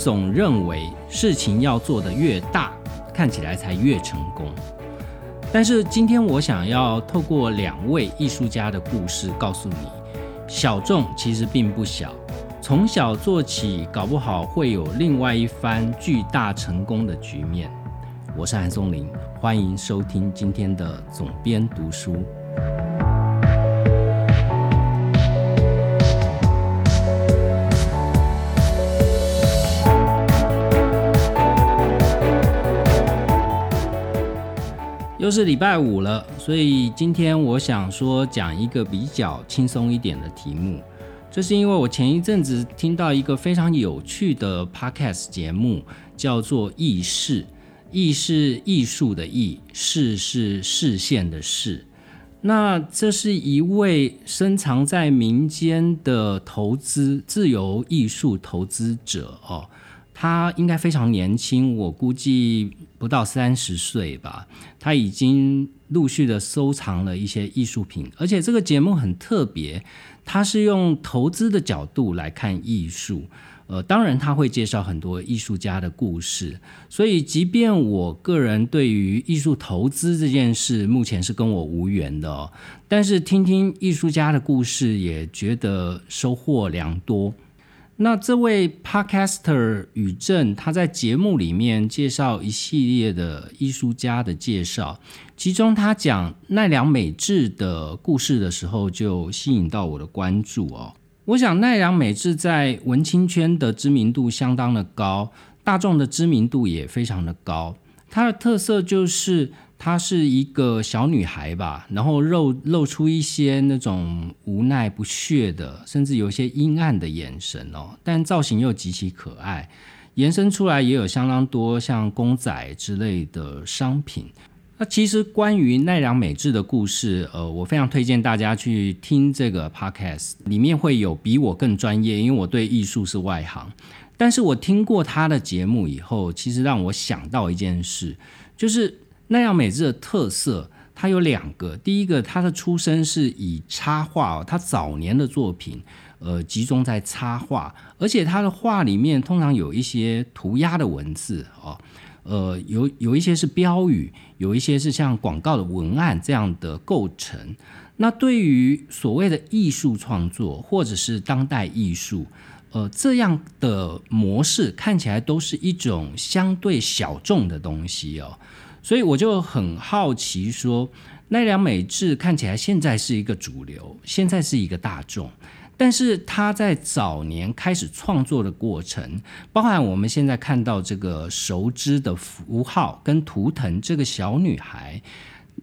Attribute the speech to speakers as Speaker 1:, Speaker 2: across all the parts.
Speaker 1: 总认为事情要做得越大，看起来才越成功。但是今天我想要透过两位艺术家的故事，告诉你，小众其实并不小。从小做起，搞不好会有另外一番巨大成功的局面。我是韩松林，欢迎收听今天的总编读书。又是礼拜五了，所以今天我想说讲一个比较轻松一点的题目。这是因为我前一阵子听到一个非常有趣的 podcast 节目，叫做《意识》，意是艺术的艺，视是视线的视。那这是一位深藏在民间的投资自由艺术投资者哦。他应该非常年轻，我估计不到三十岁吧。他已经陆续的收藏了一些艺术品，而且这个节目很特别，他是用投资的角度来看艺术。呃，当然他会介绍很多艺术家的故事。所以，即便我个人对于艺术投资这件事目前是跟我无缘的，但是听听艺术家的故事，也觉得收获良多。那这位 Podcaster 宇正，他在节目里面介绍一系列的艺术家的介绍，其中他讲奈良美智的故事的时候，就吸引到我的关注哦。我想奈良美智在文青圈的知名度相当的高，大众的知名度也非常的高。它的特色就是。她是一个小女孩吧，然后露露出一些那种无奈不屑的，甚至有一些阴暗的眼神哦。但造型又极其可爱，延伸出来也有相当多像公仔之类的商品。那其实关于奈良美智的故事，呃，我非常推荐大家去听这个 podcast，里面会有比我更专业，因为我对艺术是外行。但是我听过他的节目以后，其实让我想到一件事，就是。奈良美智的特色，它有两个。第一个，他的出身是以插画哦，他早年的作品，呃，集中在插画，而且他的画里面通常有一些涂鸦的文字哦，呃，有有一些是标语，有一些是像广告的文案这样的构成。那对于所谓的艺术创作或者是当代艺术，呃，这样的模式看起来都是一种相对小众的东西哦。所以我就很好奇，说奈良美智看起来现在是一个主流，现在是一个大众，但是他在早年开始创作的过程，包含我们现在看到这个熟知的符号跟图腾这个小女孩，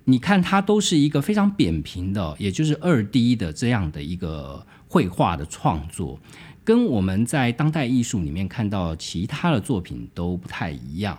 Speaker 1: 你看她都是一个非常扁平的，也就是二 D 的这样的一个绘画的创作，跟我们在当代艺术里面看到其他的作品都不太一样。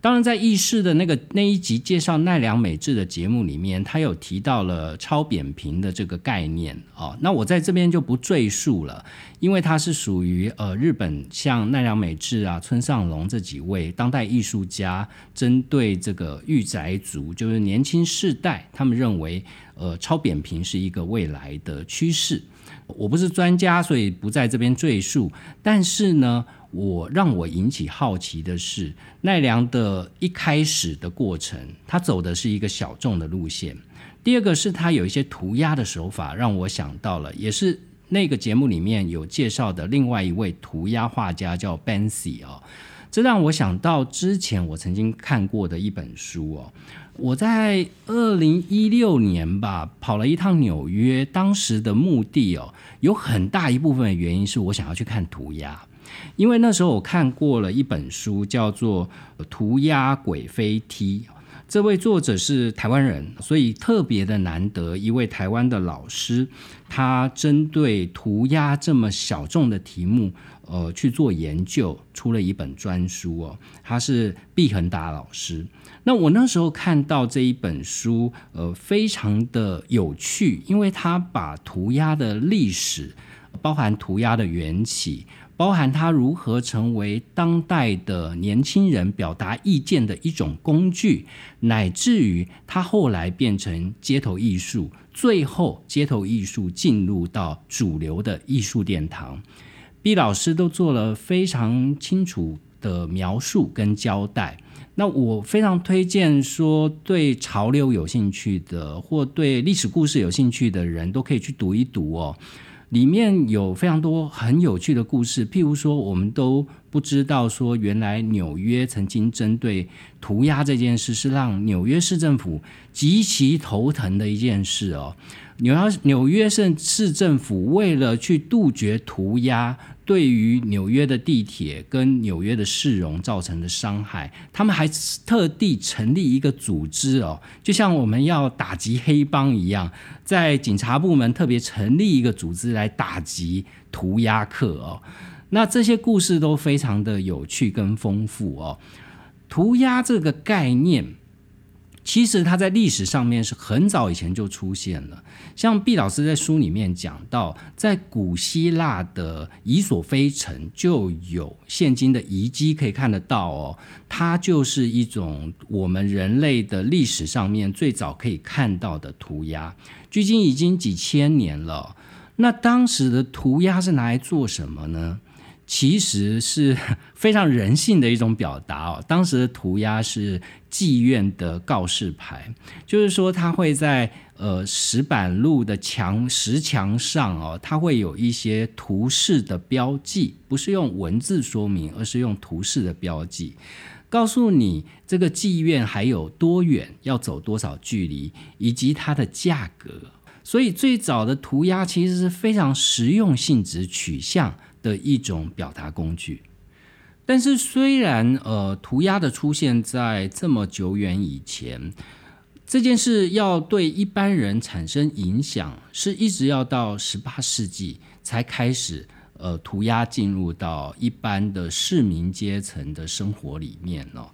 Speaker 1: 当然，在意识的那个那一集介绍奈良美智的节目里面，他有提到了超扁平的这个概念哦。那我在这边就不赘述了，因为它是属于呃日本像奈良美智啊、村上隆这几位当代艺术家，针对这个御宅族，就是年轻世代，他们认为呃超扁平是一个未来的趋势。我不是专家，所以不在这边赘述。但是呢。我让我引起好奇的是奈良的一开始的过程，他走的是一个小众的路线。第二个是他有一些涂鸦的手法，让我想到了，也是那个节目里面有介绍的另外一位涂鸦画家叫 Banksy 哦。这让我想到之前我曾经看过的一本书哦。我在二零一六年吧跑了一趟纽约，当时的目的哦，有很大一部分的原因是我想要去看涂鸦。因为那时候我看过了一本书，叫做《涂鸦鬼飞踢》，这位作者是台湾人，所以特别的难得一位台湾的老师，他针对涂鸦这么小众的题目，呃，去做研究，出了一本专书哦。他是毕恒达老师。那我那时候看到这一本书，呃，非常的有趣，因为他把涂鸦的历史，包含涂鸦的缘起。包含它如何成为当代的年轻人表达意见的一种工具，乃至于它后来变成街头艺术，最后街头艺术进入到主流的艺术殿堂，毕老师都做了非常清楚的描述跟交代。那我非常推荐说，对潮流有兴趣的，或对历史故事有兴趣的人都可以去读一读哦。里面有非常多很有趣的故事，譬如说，我们都不知道说，原来纽约曾经针对涂鸦这件事，是让纽约市政府极其头疼的一件事哦。纽约纽约市市政府为了去杜绝涂鸦对于纽约的地铁跟纽约的市容造成的伤害，他们还特地成立一个组织哦，就像我们要打击黑帮一样，在警察部门特别成立一个组织来打击涂鸦客哦。那这些故事都非常的有趣跟丰富哦。涂鸦这个概念。其实它在历史上面是很早以前就出现了，像毕老师在书里面讲到，在古希腊的伊索菲城就有现今的遗迹可以看得到哦，它就是一种我们人类的历史上面最早可以看到的涂鸦，距今已经几千年了。那当时的涂鸦是拿来做什么呢？其实是非常人性的一种表达哦。当时的涂鸦是妓院的告示牌，就是说它会在呃石板路的墙石墙上哦，它会有一些图示的标记，不是用文字说明，而是用图示的标记，告诉你这个妓院还有多远，要走多少距离，以及它的价格。所以最早的涂鸦其实是非常实用性质取向。的一种表达工具，但是虽然呃涂鸦的出现在这么久远以前，这件事要对一般人产生影响，是一直要到十八世纪才开始呃涂鸦进入到一般的市民阶层的生活里面哦，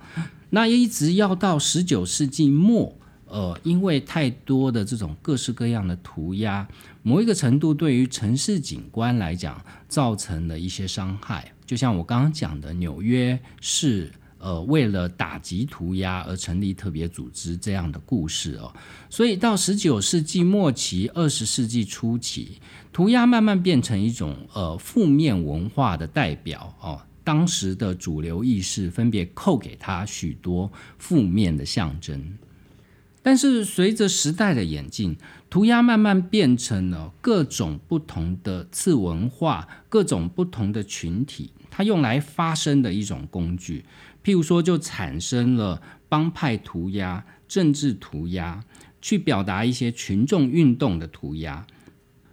Speaker 1: 那一直要到十九世纪末。呃，因为太多的这种各式各样的涂鸦，某一个程度对于城市景观来讲，造成了一些伤害。就像我刚刚讲的，纽约市呃为了打击涂鸦而成立特别组织这样的故事哦。所以到十九世纪末期、二十世纪初期，涂鸦慢慢变成一种呃负面文化的代表哦。当时的主流意识分别扣给他许多负面的象征。但是随着时代的演进，涂鸦慢慢变成了各种不同的次文化、各种不同的群体，它用来发声的一种工具。譬如说，就产生了帮派涂鸦、政治涂鸦，去表达一些群众运动的涂鸦。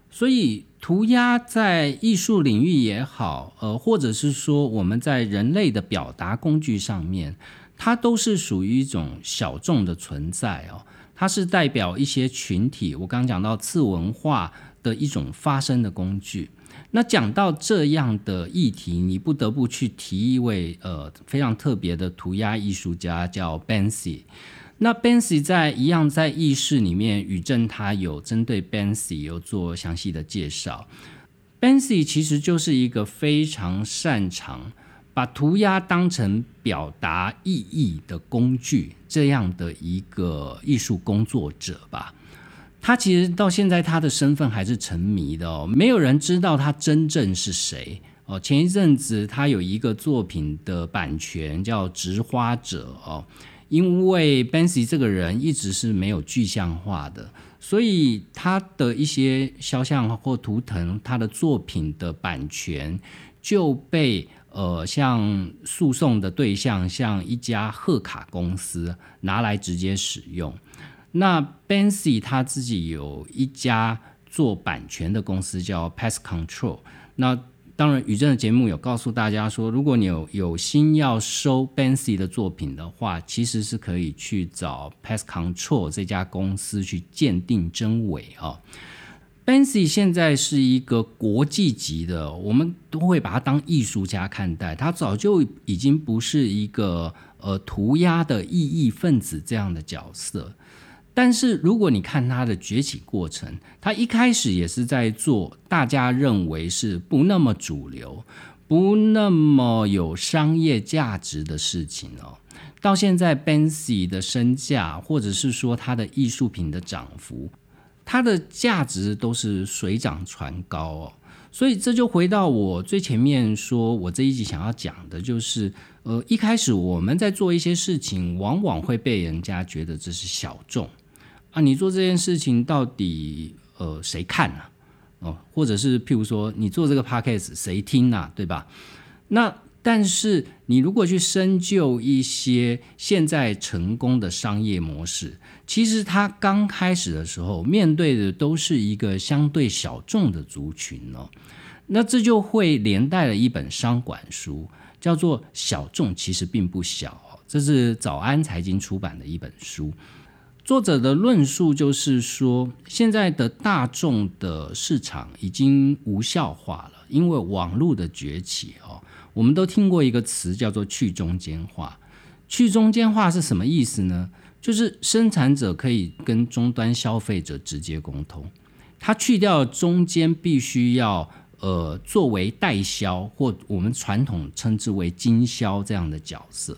Speaker 1: 所以，涂鸦在艺术领域也好，呃，或者是说我们在人类的表达工具上面。它都是属于一种小众的存在哦，它是代表一些群体。我刚刚讲到次文化的一种发声的工具。那讲到这样的议题，你不得不去提一位呃非常特别的涂鸦艺术家，叫 Banksy。那 Banksy 在一样在意识里面，宇正他有针对 Banksy 有做详细的介绍。Banksy 其实就是一个非常擅长。把涂鸦当成表达意义的工具，这样的一个艺术工作者吧。他其实到现在他的身份还是沉迷的哦，没有人知道他真正是谁哦。前一阵子他有一个作品的版权叫《植花者》哦，因为 Banksy 这个人一直是没有具象化的，所以他的一些肖像或图腾，他的作品的版权就被。呃，像诉讼的对象，像一家贺卡公司拿来直接使用。那 Banksy 他自己有一家做版权的公司叫 Pass Control。那当然，宇正的节目有告诉大家说，如果你有有心要收 Banksy 的作品的话，其实是可以去找 Pass Control 这家公司去鉴定真伪啊。Banksy 现在是一个国际级的，我们都会把他当艺术家看待。他早就已经不是一个呃涂鸦的意义分子这样的角色。但是如果你看他的崛起过程，他一开始也是在做大家认为是不那么主流、不那么有商业价值的事情哦。到现在，Banksy 的身价，或者是说他的艺术品的涨幅。它的价值都是水涨船高哦，所以这就回到我最前面说，我这一集想要讲的就是，呃，一开始我们在做一些事情，往往会被人家觉得这是小众啊。你做这件事情到底呃谁看呢？哦，或者是譬如说你做这个 podcast 谁听呐，对吧？那但是你如果去深究一些现在成功的商业模式，其实它刚开始的时候面对的都是一个相对小众的族群哦。那这就会连带了一本商管书，叫做《小众其实并不小》，这是早安财经出版的一本书。作者的论述就是说，现在的大众的市场已经无效化了，因为网络的崛起哦。我们都听过一个词叫做去中间化。去中间化是什么意思呢？就是生产者可以跟终端消费者直接沟通，他去掉中间必须要呃作为代销或我们传统称之为经销这样的角色。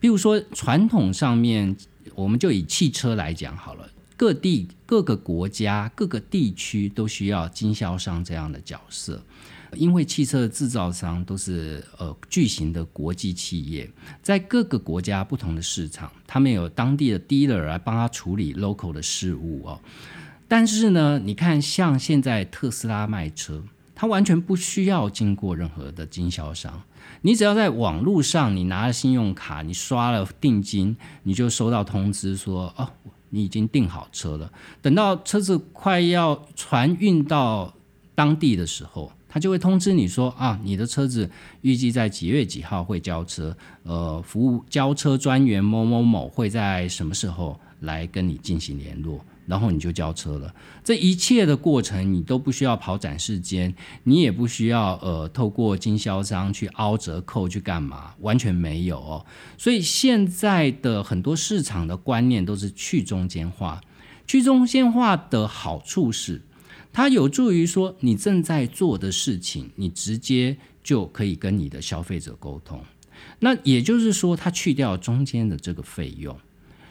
Speaker 1: 比如说传统上面。我们就以汽车来讲好了，各地各个国家各个地区都需要经销商这样的角色，因为汽车的制造商都是呃巨型的国际企业，在各个国家不同的市场，他们有当地的 dealer 来帮他处理 local 的事务哦。但是呢，你看像现在特斯拉卖车，它完全不需要经过任何的经销商。你只要在网络上，你拿了信用卡，你刷了定金，你就收到通知说，哦，你已经订好车了。等到车子快要船运到当地的时候，他就会通知你说，啊，你的车子预计在几月几号会交车，呃，服务交车专员某某某会在什么时候来跟你进行联络。然后你就交车了，这一切的过程你都不需要跑展示间，你也不需要呃透过经销商去凹折扣去干嘛，完全没有哦。所以现在的很多市场的观念都是去中间化，去中间化的好处是，它有助于说你正在做的事情，你直接就可以跟你的消费者沟通。那也就是说，它去掉中间的这个费用。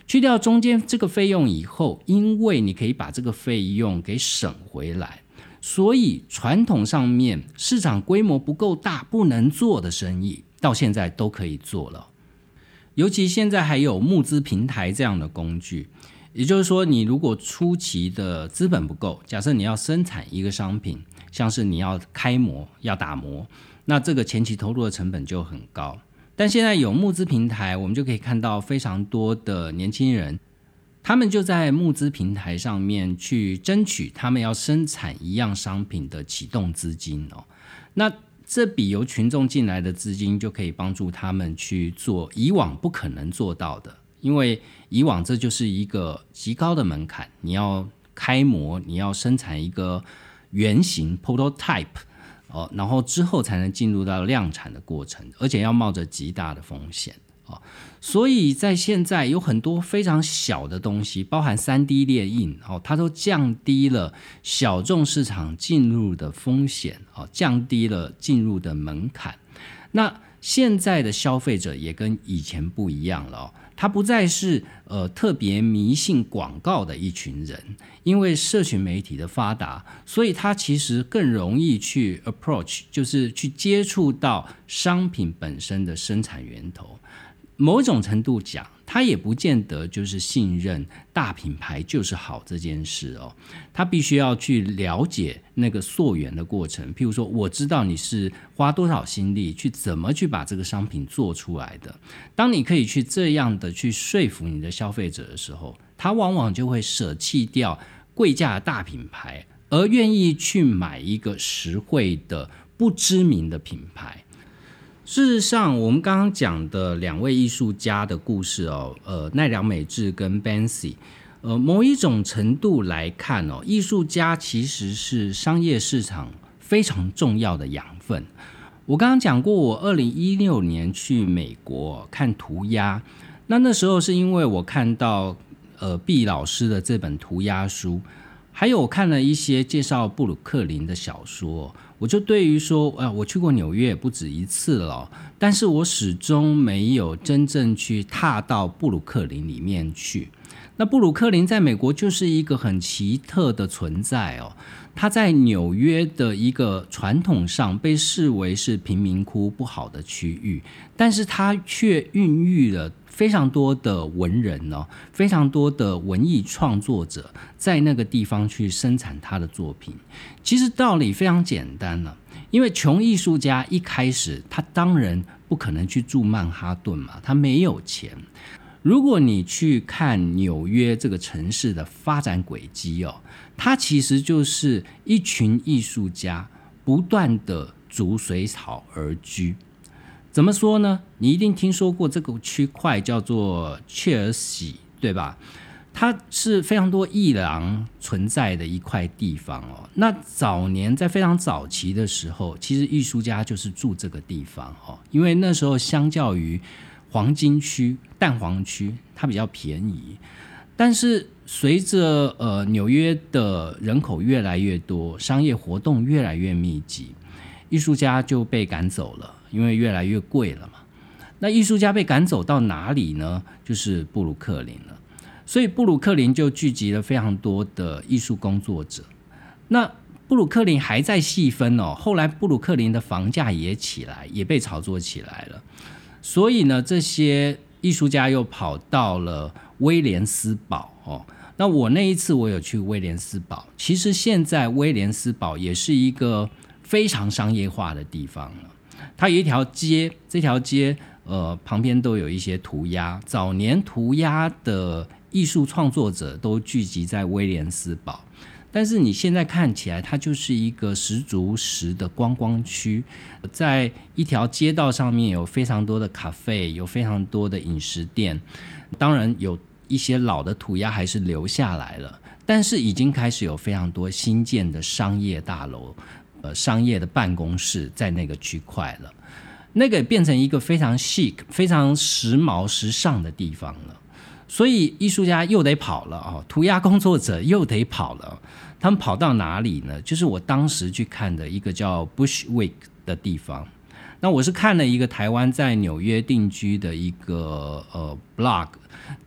Speaker 1: 去掉中间这个费用以后，因为你可以把这个费用给省回来，所以传统上面市场规模不够大不能做的生意，到现在都可以做了。尤其现在还有募资平台这样的工具，也就是说，你如果初期的资本不够，假设你要生产一个商品，像是你要开模、要打磨，那这个前期投入的成本就很高。但现在有募资平台，我们就可以看到非常多的年轻人，他们就在募资平台上面去争取他们要生产一样商品的启动资金哦。那这笔由群众进来的资金，就可以帮助他们去做以往不可能做到的，因为以往这就是一个极高的门槛，你要开模，你要生产一个原型 （prototype）。哦，然后之后才能进入到量产的过程，而且要冒着极大的风险哦。所以在现在有很多非常小的东西，包含三 D 列印哦，它都降低了小众市场进入的风险哦，降低了进入的门槛。那现在的消费者也跟以前不一样了哦。他不再是呃特别迷信广告的一群人，因为社群媒体的发达，所以他其实更容易去 approach，就是去接触到商品本身的生产源头。某种程度讲，他也不见得就是信任大品牌就是好这件事哦。他必须要去了解那个溯源的过程。譬如说，我知道你是花多少心力去怎么去把这个商品做出来的。当你可以去这样的去说服你的消费者的时候，他往往就会舍弃掉贵价的大品牌，而愿意去买一个实惠的不知名的品牌。事实上，我们刚刚讲的两位艺术家的故事哦，呃，奈良美智跟 Bansy，呃，某一种程度来看哦，艺术家其实是商业市场非常重要的养分。我刚刚讲过，我二零一六年去美国看涂鸦，那那时候是因为我看到呃毕老师的这本涂鸦书。还有我看了一些介绍布鲁克林的小说，我就对于说，呃，我去过纽约不止一次了，但是我始终没有真正去踏到布鲁克林里面去。那布鲁克林在美国就是一个很奇特的存在哦，它在纽约的一个传统上被视为是贫民窟不好的区域，但是它却孕育了非常多的文人哦，非常多的文艺创作者在那个地方去生产他的作品。其实道理非常简单了，因为穷艺术家一开始他当然不可能去住曼哈顿嘛，他没有钱。如果你去看纽约这个城市的发展轨迹哦，它其实就是一群艺术家不断的逐水草而居。怎么说呢？你一定听说过这个区块叫做切尔西，对吧？它是非常多艺廊存在的一块地方哦。那早年在非常早期的时候，其实艺术家就是住这个地方哦，因为那时候相较于黄金区、蛋黄区，它比较便宜。但是随着呃纽约的人口越来越多，商业活动越来越密集，艺术家就被赶走了，因为越来越贵了嘛。那艺术家被赶走到哪里呢？就是布鲁克林了。所以布鲁克林就聚集了非常多的艺术工作者。那布鲁克林还在细分哦，后来布鲁克林的房价也起来，也被炒作起来了。所以呢，这些艺术家又跑到了威廉斯堡哦。那我那一次我有去威廉斯堡，其实现在威廉斯堡也是一个非常商业化的地方了。它有一条街，这条街呃旁边都有一些涂鸦，早年涂鸦的艺术创作者都聚集在威廉斯堡。但是你现在看起来，它就是一个十足十的观光区，在一条街道上面有非常多的咖啡，有非常多的饮食店，当然有一些老的涂鸦还是留下来了，但是已经开始有非常多新建的商业大楼，呃，商业的办公室在那个区块了，那个变成一个非常 chic、非常时髦、时尚的地方了。所以艺术家又得跑了哦，涂鸦工作者又得跑了。他们跑到哪里呢？就是我当时去看的一个叫 Bushwick 的地方。那我是看了一个台湾在纽约定居的一个呃 blog，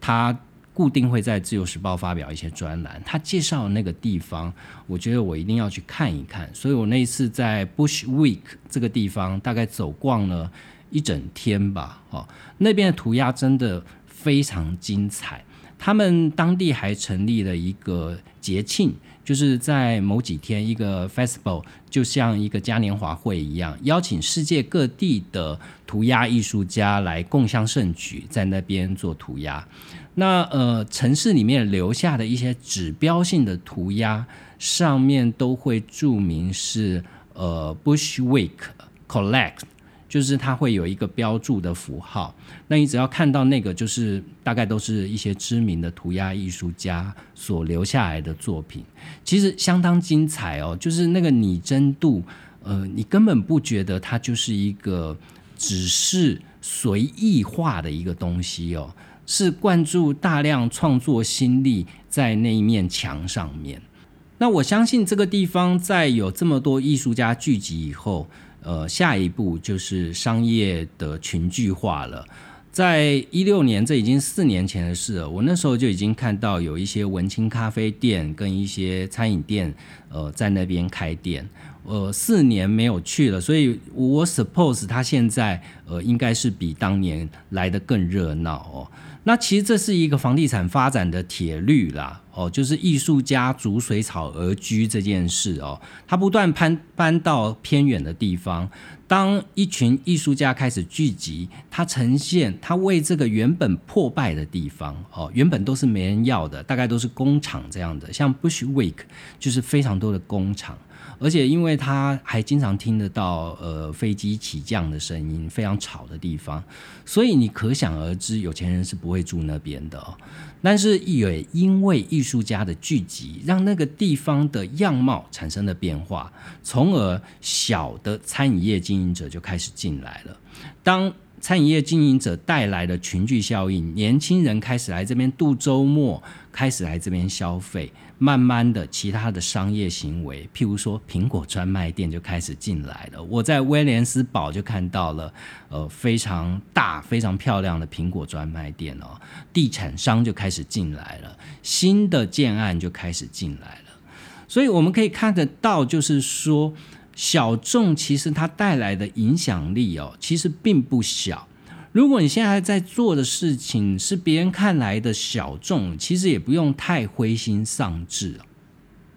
Speaker 1: 他固定会在自由时报发表一些专栏。他介绍那个地方，我觉得我一定要去看一看。所以我那一次在 Bushwick 这个地方大概走逛了一整天吧。哦，那边的涂鸦真的。非常精彩，他们当地还成立了一个节庆，就是在某几天一个 festival，就像一个嘉年华会一样，邀请世界各地的涂鸦艺术家来共襄盛举，在那边做涂鸦。那呃，城市里面留下的一些指标性的涂鸦，上面都会注明是呃 Bushwick Collect。就是它会有一个标注的符号，那你只要看到那个，就是大概都是一些知名的涂鸦艺术家所留下来的作品，其实相当精彩哦。就是那个拟真度，呃，你根本不觉得它就是一个只是随意画的一个东西哦，是灌注大量创作心力在那一面墙上面。那我相信这个地方在有这么多艺术家聚集以后。呃，下一步就是商业的群聚化了。在一六年，这已经四年前的事了。我那时候就已经看到有一些文青咖啡店跟一些餐饮店，呃，在那边开店。呃，四年没有去了，所以我 suppose 它现在呃应该是比当年来的更热闹哦。那其实这是一个房地产发展的铁律啦，哦，就是艺术家逐水草而居这件事哦，他不断搬搬到偏远的地方，当一群艺术家开始聚集，他呈现他为这个原本破败的地方哦，原本都是没人要的，大概都是工厂这样的，像 Bushwick 就是非常多的工厂。而且，因为他还经常听得到呃飞机起降的声音，非常吵的地方，所以你可想而知，有钱人是不会住那边的。但是也因为艺术家的聚集，让那个地方的样貌产生了变化，从而小的餐饮业经营者就开始进来了。当餐饮业经营者带来的群聚效应，年轻人开始来这边度周末，开始来这边消费，慢慢的，其他的商业行为，譬如说苹果专卖店就开始进来了。我在威廉斯堡就看到了，呃，非常大、非常漂亮的苹果专卖店哦，地产商就开始进来了，新的建案就开始进来了，所以我们可以看得到，就是说。小众其实它带来的影响力哦，其实并不小。如果你现在在做的事情是别人看来的小众，其实也不用太灰心丧志。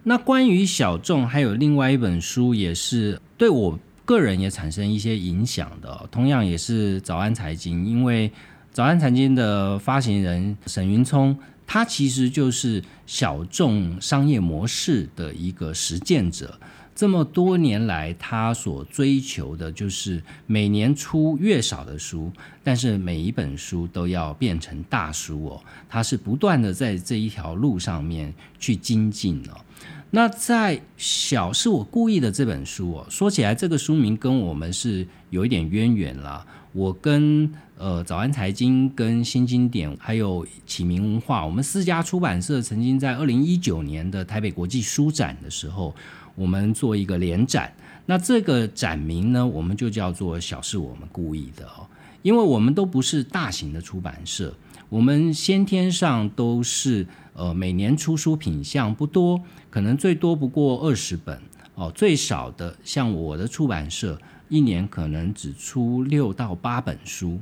Speaker 1: 那关于小众，还有另外一本书，也是对我个人也产生一些影响的，同样也是早安财经，因为早安财经的发行人沈云聪，他其实就是小众商业模式的一个实践者。这么多年来，他所追求的就是每年出越少的书，但是每一本书都要变成大书哦。他是不断的在这一条路上面去精进哦。那在小是我故意的这本书哦，说起来这个书名跟我们是有一点渊源啦。我跟呃早安财经、跟新经典还有启明文化，我们四家出版社曾经在二零一九年的台北国际书展的时候。我们做一个联展，那这个展名呢，我们就叫做“小是我们故意的”哦，因为我们都不是大型的出版社，我们先天上都是呃每年出书品项不多，可能最多不过二十本。哦，最少的像我的出版社一年可能只出六到八本书。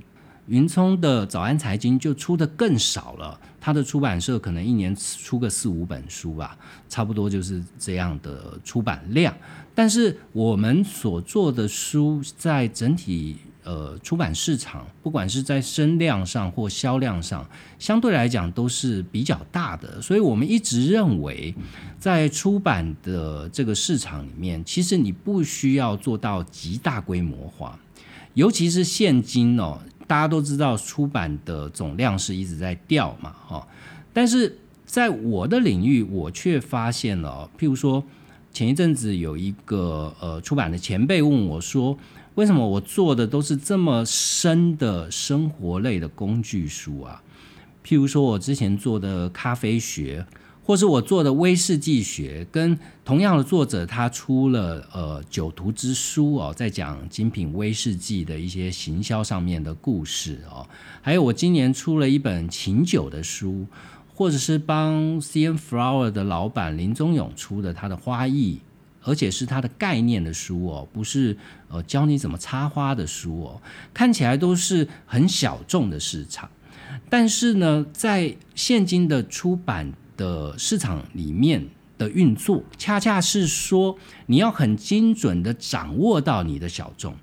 Speaker 1: 云聪的早安财经就出的更少了，他的出版社可能一年出个四五本书吧，差不多就是这样的出版量。但是我们所做的书，在整体呃出版市场，不管是在声量上或销量上，相对来讲都是比较大的。所以我们一直认为，在出版的这个市场里面，其实你不需要做到极大规模化，尤其是现今哦。大家都知道出版的总量是一直在掉嘛，哈，但是在我的领域，我却发现了，譬如说前一阵子有一个呃出版的前辈问我说，为什么我做的都是这么深的生活类的工具书啊？譬如说我之前做的咖啡学。或是我做的威士忌学，跟同样的作者，他出了呃酒徒之书哦，在讲精品威士忌的一些行销上面的故事哦。还有我今年出了一本琴酒的书，或者是帮 C N Flower 的老板林宗勇出的他的花艺，而且是他的概念的书哦，不是呃教你怎么插花的书哦。看起来都是很小众的市场，但是呢，在现今的出版。的市场里面的运作，恰恰是说你要很精准的掌握到你的小众，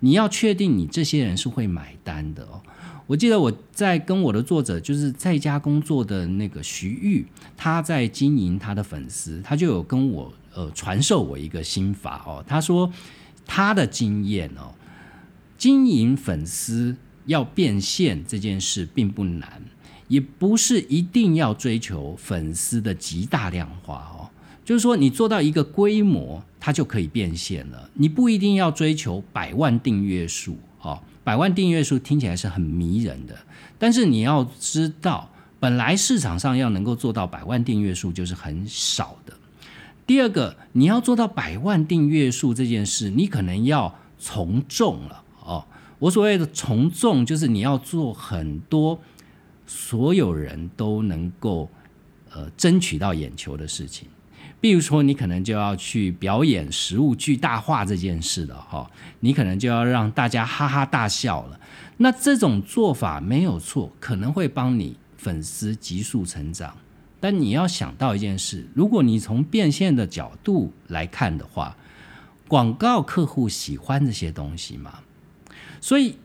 Speaker 1: 你要确定你这些人是会买单的哦。我记得我在跟我的作者，就是在家工作的那个徐玉，他在经营他的粉丝，他就有跟我呃传授我一个心法哦。他说他的经验哦，经营粉丝要变现这件事并不难。也不是一定要追求粉丝的极大量化哦，就是说你做到一个规模，它就可以变现了。你不一定要追求百万订阅数哦，百万订阅数听起来是很迷人的，但是你要知道，本来市场上要能够做到百万订阅数就是很少的。第二个，你要做到百万订阅数这件事，你可能要从众了哦。我所谓的从众，就是你要做很多。所有人都能够呃争取到眼球的事情，比如说你可能就要去表演食物巨大化这件事了哈，你可能就要让大家哈哈大笑了。那这种做法没有错，可能会帮你粉丝急速成长。但你要想到一件事，如果你从变现的角度来看的话，广告客户喜欢这些东西吗？所以。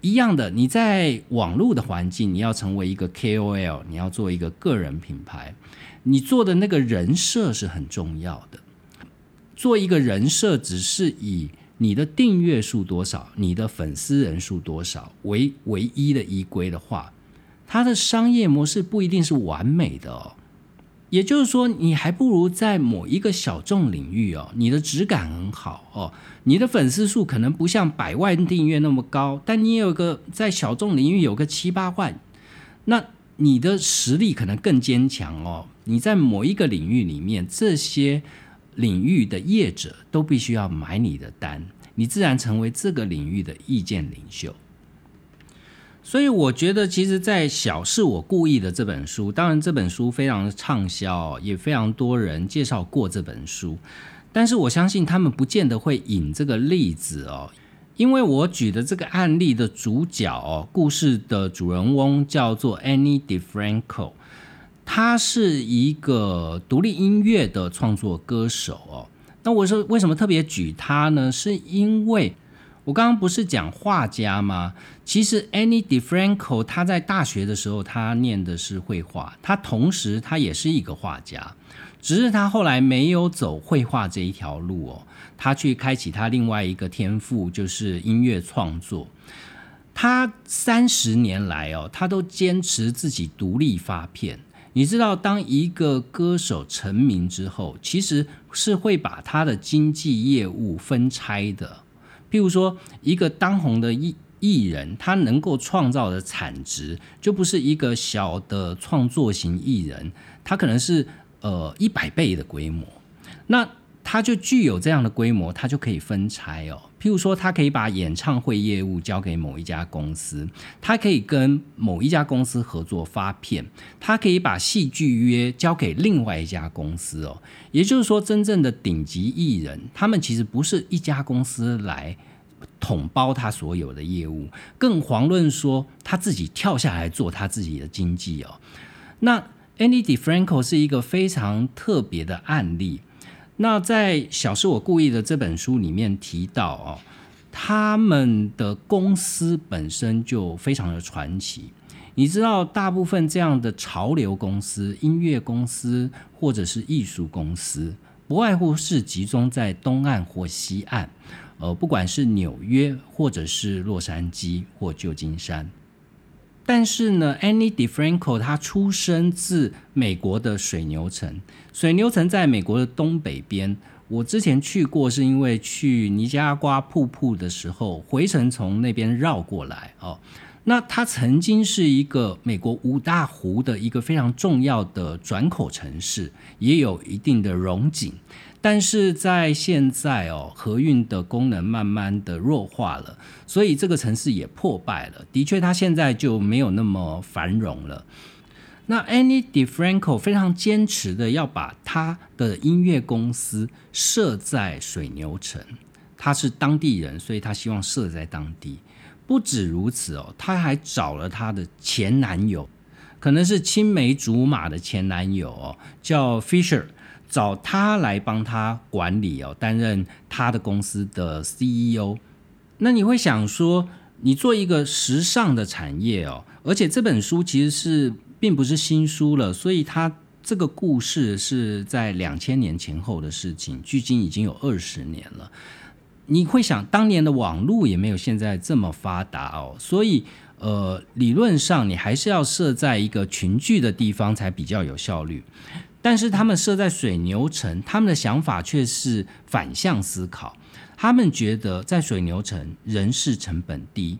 Speaker 1: 一样的，你在网络的环境，你要成为一个 KOL，你要做一个个人品牌，你做的那个人设是很重要的。做一个人设，只是以你的订阅数多少、你的粉丝人数多少为唯一的依归的话，它的商业模式不一定是完美的哦。也就是说，你还不如在某一个小众领域哦，你的质感很好哦，你的粉丝数可能不像百万订阅那么高，但你有个在小众领域有个七八万，那你的实力可能更坚强哦。你在某一个领域里面，这些领域的业者都必须要买你的单，你自然成为这个领域的意见领袖。所以我觉得，其实，在《小是我故意的》这本书，当然这本书非常的畅销，也非常多人介绍过这本书。但是我相信他们不见得会引这个例子哦，因为我举的这个案例的主角哦，故事的主人翁叫做 Annie DeFranco，他是一个独立音乐的创作歌手哦。那我说为什么特别举他呢？是因为我刚刚不是讲画家吗？其实 Annie DeFranco 他在大学的时候，他念的是绘画，他同时他也是一个画家，只是他后来没有走绘画这一条路哦，他去开启他另外一个天赋，就是音乐创作。他三十年来哦，他都坚持自己独立发片。你知道，当一个歌手成名之后，其实是会把他的经纪业务分拆的。譬如说，一个当红的艺艺人，他能够创造的产值，就不是一个小的创作型艺人，他可能是呃一百倍的规模。那他就具有这样的规模，他就可以分拆哦。譬如说，他可以把演唱会业务交给某一家公司，他可以跟某一家公司合作发片，他可以把戏剧约交给另外一家公司哦。也就是说，真正的顶级艺人，他们其实不是一家公司来统包他所有的业务，更遑论说他自己跳下来做他自己的经济哦。那 Andy DeFranco 是一个非常特别的案例。那在《小是我故意的》这本书里面提到哦，他们的公司本身就非常的传奇。你知道，大部分这样的潮流公司、音乐公司或者是艺术公司，不外乎是集中在东岸或西岸，呃，不管是纽约或者是洛杉矶或旧金山。但是呢，Annie DeFranco 他出生自美国的水牛城，水牛城在美国的东北边。我之前去过，是因为去尼加瓜瀑布的时候，回程从那边绕过来哦。那它曾经是一个美国五大湖的一个非常重要的转口城市，也有一定的荣景。但是在现在哦，河运的功能慢慢的弱化了，所以这个城市也破败了。的确，它现在就没有那么繁荣了。那 Annie DeFranco 非常坚持的要把他的音乐公司设在水牛城，他是当地人，所以他希望设在当地。不止如此哦，他还找了他的前男友，可能是青梅竹马的前男友哦，叫 Fisher。找他来帮他管理哦，担任他的公司的 CEO。那你会想说，你做一个时尚的产业哦，而且这本书其实是并不是新书了，所以它这个故事是在两千年前后的事情，距今已经有二十年了。你会想，当年的网络也没有现在这么发达哦，所以呃，理论上你还是要设在一个群聚的地方才比较有效率。但是他们设在水牛城，他们的想法却是反向思考。他们觉得在水牛城人事成本低，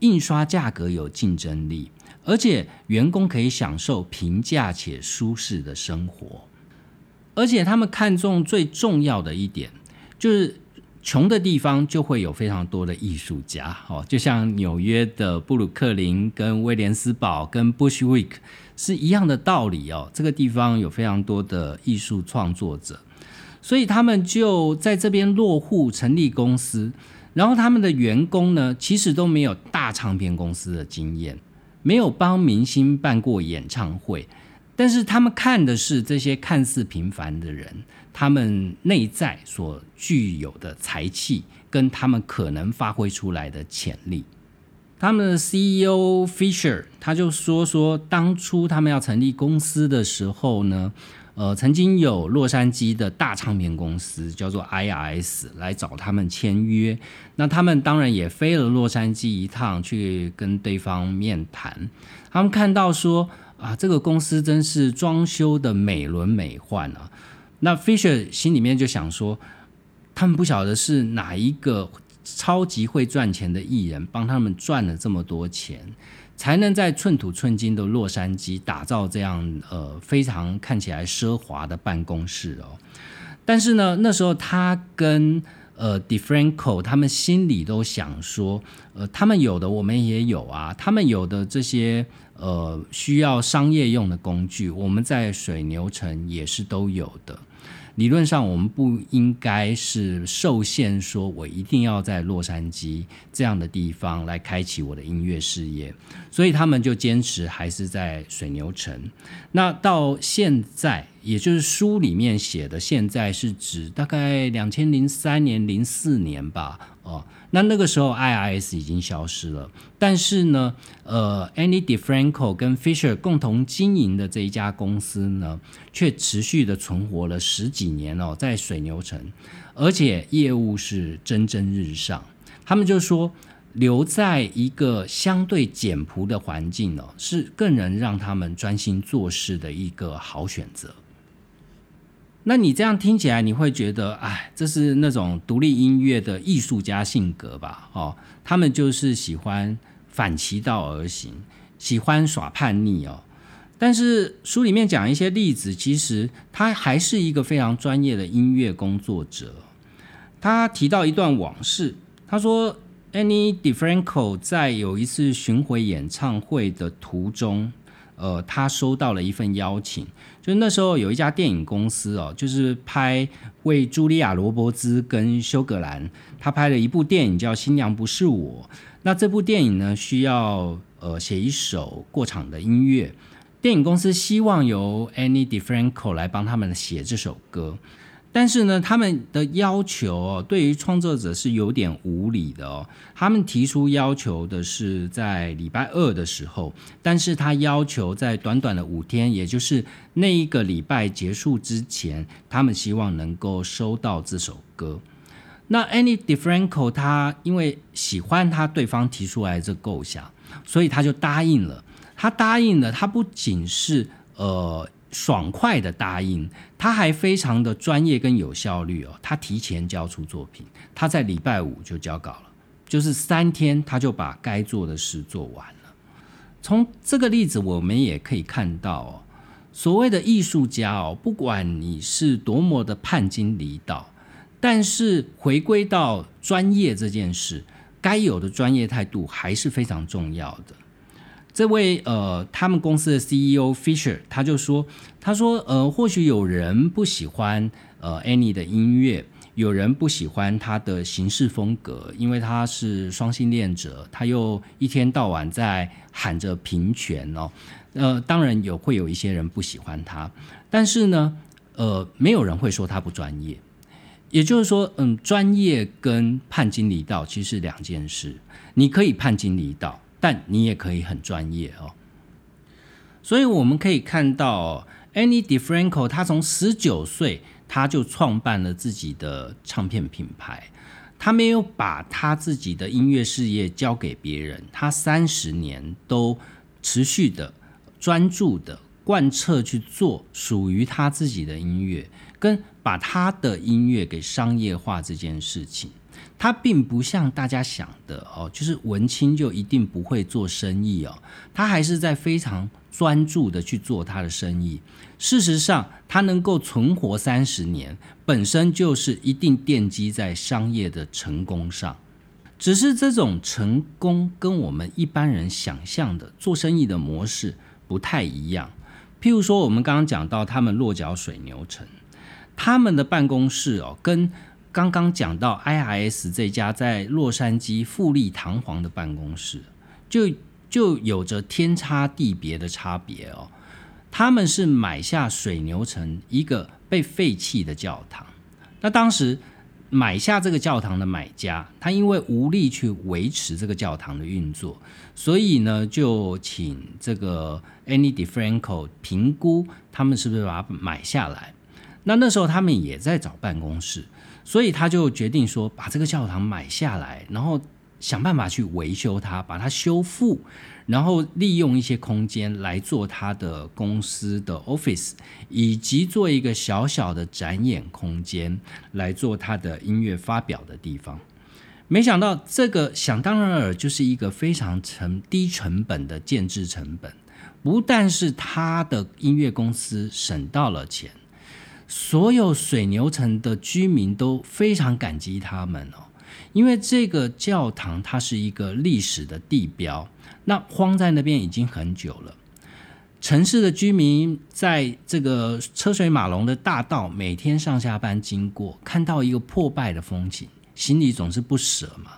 Speaker 1: 印刷价格有竞争力，而且员工可以享受平价且舒适的生活。而且他们看重最重要的一点，就是穷的地方就会有非常多的艺术家。哦，就像纽约的布鲁克林、跟威廉斯堡、跟 Bushwick。是一样的道理哦，这个地方有非常多的艺术创作者，所以他们就在这边落户成立公司。然后他们的员工呢，其实都没有大唱片公司的经验，没有帮明星办过演唱会，但是他们看的是这些看似平凡的人，他们内在所具有的才气，跟他们可能发挥出来的潜力。他们的 CEO Fisher 他就说说，当初他们要成立公司的时候呢，呃，曾经有洛杉矶的大唱片公司叫做 IS 来找他们签约，那他们当然也飞了洛杉矶一趟去跟对方面谈。他们看到说，啊，这个公司真是装修的美轮美奂啊。那 Fisher 心里面就想说，他们不晓得是哪一个超级会赚钱的艺人帮他们赚了这么多钱，才能在寸土寸金的洛杉矶打造这样呃非常看起来奢华的办公室哦。但是呢，那时候他跟呃 DeFranco 他们心里都想说，呃，他们有的我们也有啊，他们有的这些呃需要商业用的工具，我们在水牛城也是都有的。理论上，我们不应该是受限，说我一定要在洛杉矶这样的地方来开启我的音乐事业，所以他们就坚持还是在水牛城。那到现在，也就是书里面写的，现在是指大概两千零三年、零四年吧，哦。那那个时候，IRS 已经消失了，但是呢，呃，Andy DeFranco 跟 Fisher 共同经营的这一家公司呢，却持续的存活了十几年哦，在水牛城，而且业务是蒸蒸日上。他们就说，留在一个相对简朴的环境哦，是更能让他们专心做事的一个好选择。那你这样听起来，你会觉得，哎，这是那种独立音乐的艺术家性格吧？哦，他们就是喜欢反其道而行，喜欢耍叛逆哦。但是书里面讲一些例子，其实他还是一个非常专业的音乐工作者。他提到一段往事，他说，Annie DeFranco 在有一次巡回演唱会的途中。呃，他收到了一份邀请，就那时候有一家电影公司哦，就是拍为茱莉亚·罗伯兹跟休格兰，他拍了一部电影叫《新娘不是我》。那这部电影呢，需要呃写一首过场的音乐，电影公司希望由 Annie DeFranco 来帮他们写这首歌。但是呢，他们的要求哦，对于创作者是有点无理的哦。他们提出要求的是在礼拜二的时候，但是他要求在短短的五天，也就是那一个礼拜结束之前，他们希望能够收到这首歌。那 Annie DeFranco 他因为喜欢他对方提出来这构想，所以他就答应了。他答应了，他不仅是呃。爽快的答应，他还非常的专业跟有效率哦。他提前交出作品，他在礼拜五就交稿了，就是三天他就把该做的事做完了。从这个例子，我们也可以看到哦，所谓的艺术家哦，不管你是多么的叛经离道，但是回归到专业这件事，该有的专业态度还是非常重要的。这位呃，他们公司的 CEO Fisher 他就说：“他说呃，或许有人不喜欢呃 Annie 的音乐，有人不喜欢他的行事风格，因为他是双性恋者，他又一天到晚在喊着平权哦。呃，当然有会有一些人不喜欢他，但是呢，呃，没有人会说他不专业。也就是说，嗯，专业跟叛经离道其实是两件事。你可以叛经离道。”但你也可以很专业哦，所以我们可以看到，Annie DeFranco 他从十九岁他就创办了自己的唱片品牌，他没有把他自己的音乐事业交给别人，他三十年都持续的专注的贯彻去做属于他自己的音乐，跟把他的音乐给商业化这件事情。他并不像大家想的哦，就是文青就一定不会做生意哦。他还是在非常专注的去做他的生意。事实上，他能够存活三十年，本身就是一定奠基在商业的成功上。只是这种成功跟我们一般人想象的做生意的模式不太一样。譬如说，我们刚刚讲到他们落脚水牛城，他们的办公室哦，跟刚刚讲到 IRS 这家在洛杉矶富丽堂皇的办公室，就就有着天差地别的差别哦。他们是买下水牛城一个被废弃的教堂，那当时买下这个教堂的买家，他因为无力去维持这个教堂的运作，所以呢就请这个 Annie DeFranco 评估他们是不是把它买下来。那那时候他们也在找办公室。所以他就决定说，把这个教堂买下来，然后想办法去维修它，把它修复，然后利用一些空间来做他的公司的 office，以及做一个小小的展演空间来做他的音乐发表的地方。没想到这个想当然尔就是一个非常成低成本的建制成本，不但是他的音乐公司省到了钱，所有水牛城的居民都非常感激他们哦。因为这个教堂它是一个历史的地标，那荒在那边已经很久了。城市的居民在这个车水马龙的大道每天上下班经过，看到一个破败的风景，心里总是不舍嘛。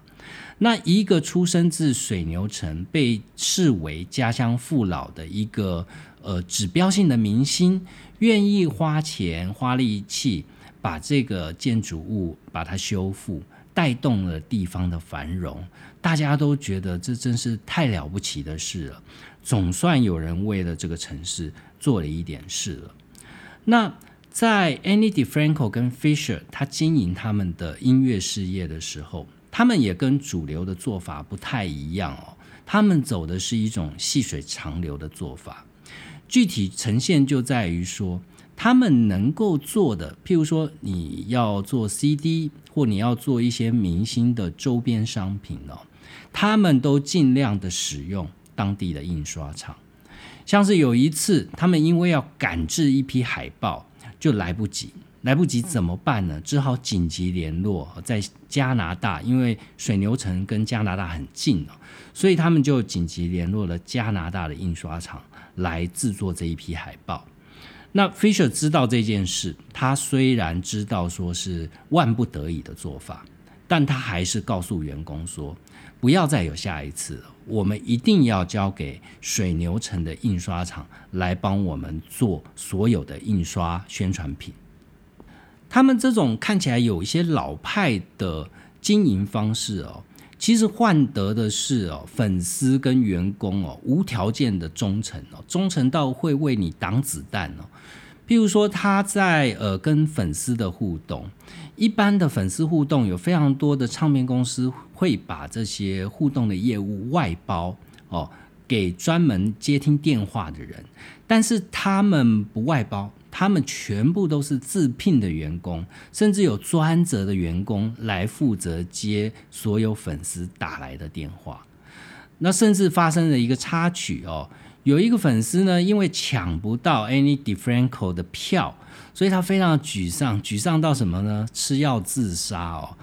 Speaker 1: 那一个出生自水牛城，被视为家乡父老的一个呃指标性的明星，愿意花钱花力气把这个建筑物把它修复。带动了地方的繁荣，大家都觉得这真是太了不起的事了。总算有人为了这个城市做了一点事了。那在 Annie DeFranco 跟 Fisher 他经营他们的音乐事业的时候，他们也跟主流的做法不太一样哦。他们走的是一种细水长流的做法，具体呈现就在于说。他们能够做的，譬如说你要做 CD 或你要做一些明星的周边商品哦，他们都尽量的使用当地的印刷厂。像是有一次，他们因为要赶制一批海报，就来不及，来不及怎么办呢？只好紧急联络在加拿大，因为水牛城跟加拿大很近哦，所以他们就紧急联络了加拿大的印刷厂来制作这一批海报。那 Fisher 知道这件事，他虽然知道说是万不得已的做法，但他还是告诉员工说，不要再有下一次了。我们一定要交给水牛城的印刷厂来帮我们做所有的印刷宣传品。他们这种看起来有一些老派的经营方式哦。其实换得的是哦，粉丝跟员工哦无条件的忠诚哦，忠诚到会为你挡子弹哦。譬如说他在呃跟粉丝的互动，一般的粉丝互动有非常多的唱片公司会把这些互动的业务外包哦给专门接听电话的人，但是他们不外包。他们全部都是自聘的员工，甚至有专责的员工来负责接所有粉丝打来的电话。那甚至发生了一个插曲哦，有一个粉丝呢，因为抢不到 Any DeFranco 的票，所以他非常沮丧，沮丧到什么呢？吃药自杀哦。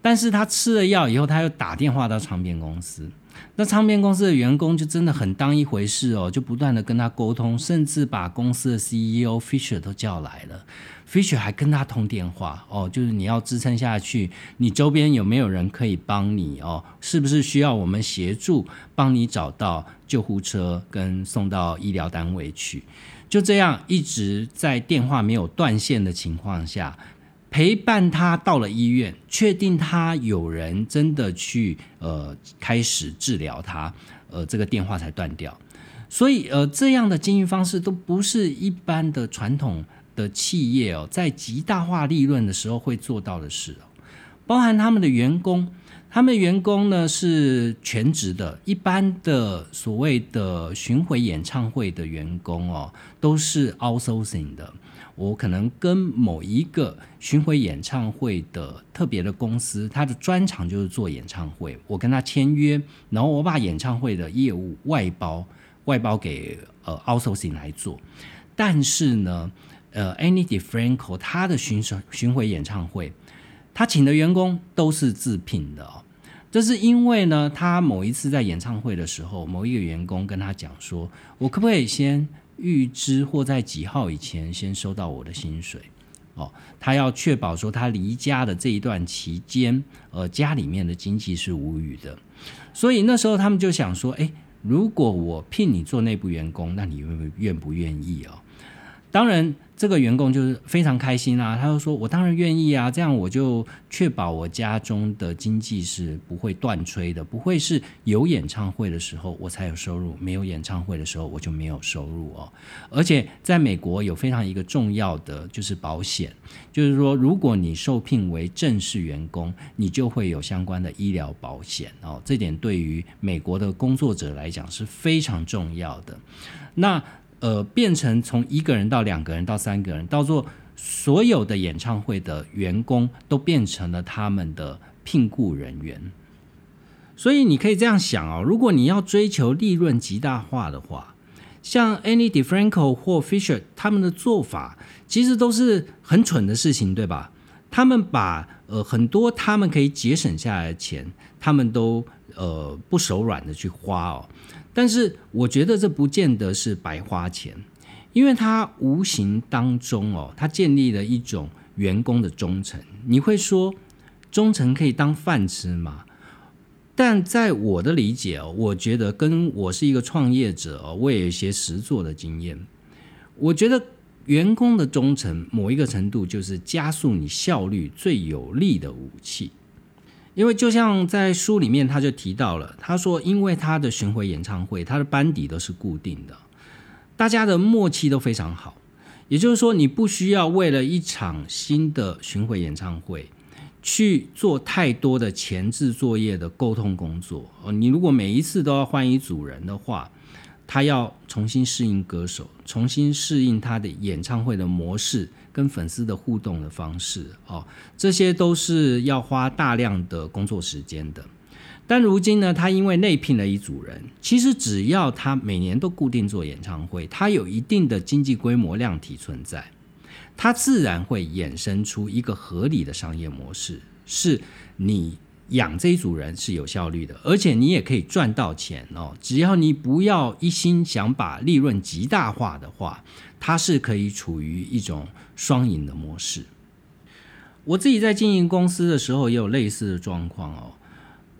Speaker 1: 但是他吃了药以后，他又打电话到唱片公司。那唱片公司的员工就真的很当一回事哦，就不断的跟他沟通，甚至把公司的 CEO Fisher 都叫来了。Fisher 还跟他通电话哦，就是你要支撑下去，你周边有没有人可以帮你哦？是不是需要我们协助帮你找到救护车跟送到医疗单位去？就这样一直在电话没有断线的情况下。陪伴他到了医院，确定他有人真的去呃开始治疗他，呃这个电话才断掉。所以呃这样的经营方式都不是一般的传统的企业哦，在极大化利润的时候会做到的事哦，包含他们的员工，他们员工呢是全职的，一般的所谓的巡回演唱会的员工哦，都是 outsourcing 的。我可能跟某一个巡回演唱会的特别的公司，他的专长就是做演唱会，我跟他签约，然后我把演唱会的业务外包，外包给呃 outsourcing 来做。但是呢，呃，Annie DeFranco 他的巡巡回演唱会，他请的员工都是自聘的哦。这是因为呢，他某一次在演唱会的时候，某一个员工跟他讲说，我可不可以先。预支或在几号以前先收到我的薪水，哦，他要确保说他离家的这一段期间，呃，家里面的经济是无语的，所以那时候他们就想说，诶，如果我聘你做内部员工，那你愿不愿不愿意啊？当然。这个员工就是非常开心啊，他就说：“我当然愿意啊，这样我就确保我家中的经济是不会断炊的，不会是有演唱会的时候我才有收入，没有演唱会的时候我就没有收入哦。而且在美国有非常一个重要的就是保险，就是说如果你受聘为正式员工，你就会有相关的医疗保险哦。这点对于美国的工作者来讲是非常重要的。那。呃，变成从一个人到两个人到三个人，到做所有的演唱会的员工都变成了他们的聘雇人员。所以你可以这样想哦，如果你要追求利润极大化的话，像 Any DeFranco 或 Fisher 他们的做法，其实都是很蠢的事情，对吧？他们把呃很多他们可以节省下来的钱，他们都呃不手软的去花哦。但是我觉得这不见得是白花钱，因为它无形当中哦，它建立了一种员工的忠诚。你会说忠诚可以当饭吃吗？但在我的理解哦，我觉得跟我是一个创业者哦，我也有一些实做的经验。我觉得员工的忠诚某一个程度就是加速你效率最有力的武器。因为就像在书里面，他就提到了，他说，因为他的巡回演唱会，他的班底都是固定的，大家的默契都非常好。也就是说，你不需要为了一场新的巡回演唱会去做太多的前置作业的沟通工作。哦，你如果每一次都要换一组人的话，他要重新适应歌手，重新适应他的演唱会的模式。跟粉丝的互动的方式，哦，这些都是要花大量的工作时间的。但如今呢，他因为内聘了一组人，其实只要他每年都固定做演唱会，他有一定的经济规模量体存在，他自然会衍生出一个合理的商业模式，是你。养这一组人是有效率的，而且你也可以赚到钱哦。只要你不要一心想把利润极大化的话，它是可以处于一种双赢的模式。我自己在经营公司的时候也有类似的状况哦。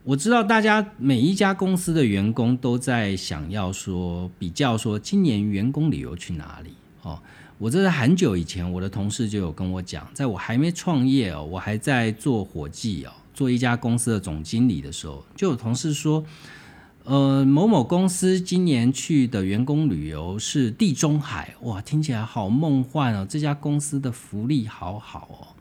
Speaker 1: 我知道大家每一家公司的员工都在想要说比较说今年员工旅游去哪里哦。我这是很久以前我的同事就有跟我讲，在我还没创业哦，我还在做伙计哦。做一家公司的总经理的时候，就有同事说：“呃，某某公司今年去的员工旅游是地中海，哇，听起来好梦幻哦！这家公司的福利好好哦。”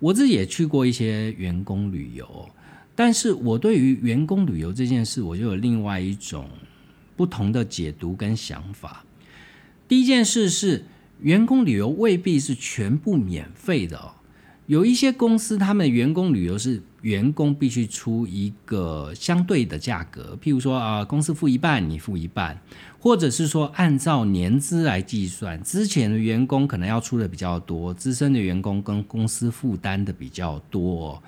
Speaker 1: 我自己也去过一些员工旅游，但是我对于员工旅游这件事，我就有另外一种不同的解读跟想法。第一件事是，员工旅游未必是全部免费的哦。有一些公司，他们员工旅游是员工必须出一个相对的价格，譬如说啊，公司付一半，你付一半，或者是说按照年资来计算，之前的员工可能要出的比较多，资深的员工跟公司负担的比较多。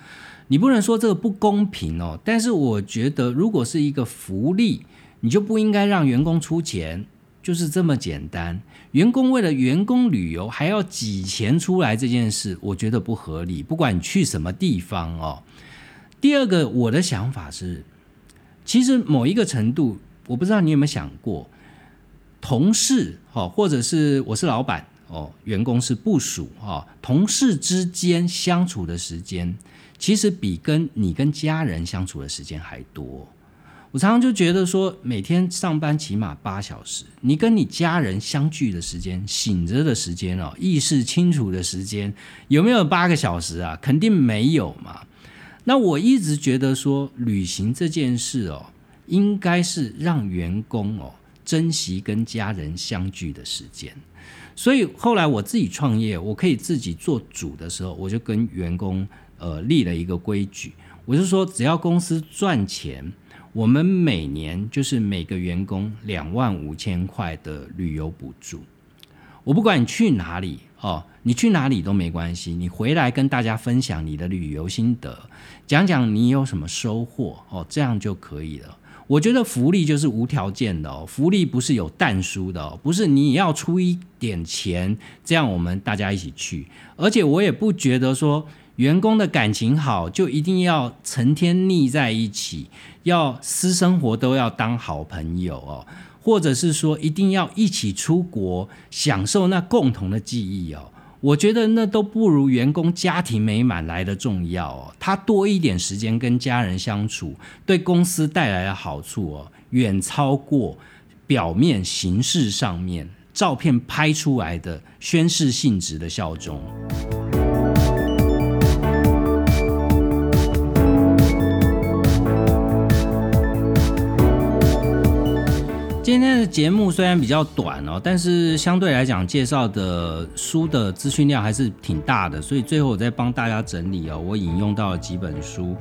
Speaker 1: 你不能说这个不公平哦，但是我觉得如果是一个福利，你就不应该让员工出钱。就是这么简单，员工为了员工旅游还要挤钱出来这件事，我觉得不合理。不管你去什么地方哦。第二个，我的想法是，其实某一个程度，我不知道你有没有想过，同事哦，或者是我是老板哦，员工是部署哈，同事之间相处的时间，其实比跟你跟家人相处的时间还多。我常常就觉得说，每天上班起码八小时，你跟你家人相聚的时间、醒着的时间哦、意识清楚的时间，有没有八个小时啊？肯定没有嘛。那我一直觉得说，旅行这件事哦，应该是让员工哦珍惜跟家人相聚的时间。所以后来我自己创业，我可以自己做主的时候，我就跟员工呃立了一个规矩，我就说，只要公司赚钱。我们每年就是每个员工两万五千块的旅游补助。我不管你去哪里哦，你去哪里都没关系，你回来跟大家分享你的旅游心得，讲讲你有什么收获哦，这样就可以了。我觉得福利就是无条件的哦，福利不是有淡书的哦，不是你要出一点钱，这样我们大家一起去。而且我也不觉得说。员工的感情好，就一定要成天腻在一起，要私生活都要当好朋友哦。或者是说一定要一起出国享受那共同的记忆哦。我觉得那都不如员工家庭美满来的重要哦。他多一点时间跟家人相处，对公司带来的好处哦，远超过表面形式上面照片拍出来的宣誓性质的效忠。今天的节目虽然比较短哦，但是相对来讲介绍的书的资讯量还是挺大的，所以最后我再帮大家整理哦。我引用到了几本书，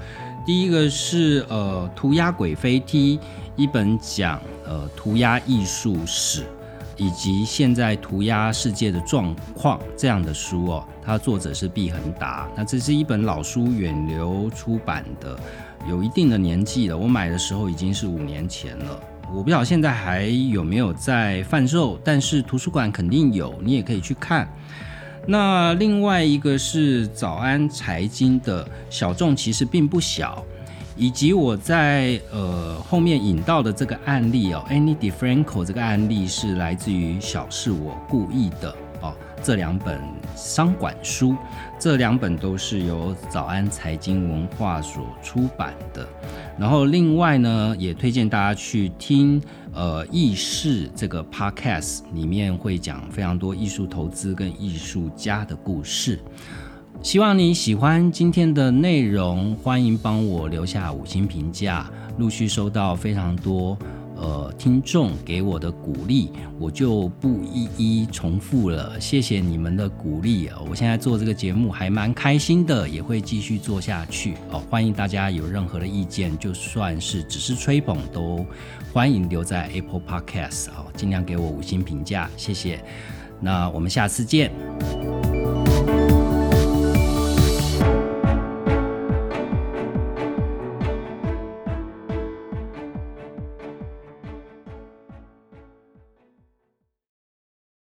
Speaker 1: 第一个是呃涂鸦鬼飞踢，一本讲呃涂鸦艺术史以及现在涂鸦世界的状况这样的书哦，它作者是毕恒达。那这是一本老书，远流出版的，有一定的年纪了。我买的时候已经是五年前了。我不晓得现在还有没有在贩售，但是图书馆肯定有，你也可以去看。那另外一个是早安财经的小众其实并不小，以及我在呃后面引到的这个案例哦，Any Differential 这个案例是来自于小是我故意的哦，这两本商管书，这两本都是由早安财经文化所出版的。然后另外呢，也推荐大家去听呃艺术这个 podcast，里面会讲非常多艺术投资跟艺术家的故事。希望你喜欢今天的内容，欢迎帮我留下五星评价。陆续收到非常多。呃，听众给我的鼓励，我就不一一重复了。谢谢你们的鼓励，我现在做这个节目还蛮开心的，也会继续做下去。哦，欢迎大家有任何的意见，就算是只是吹捧，都欢迎留在 Apple Podcast 哦，尽量给我五星评价，谢谢。那我们下次见。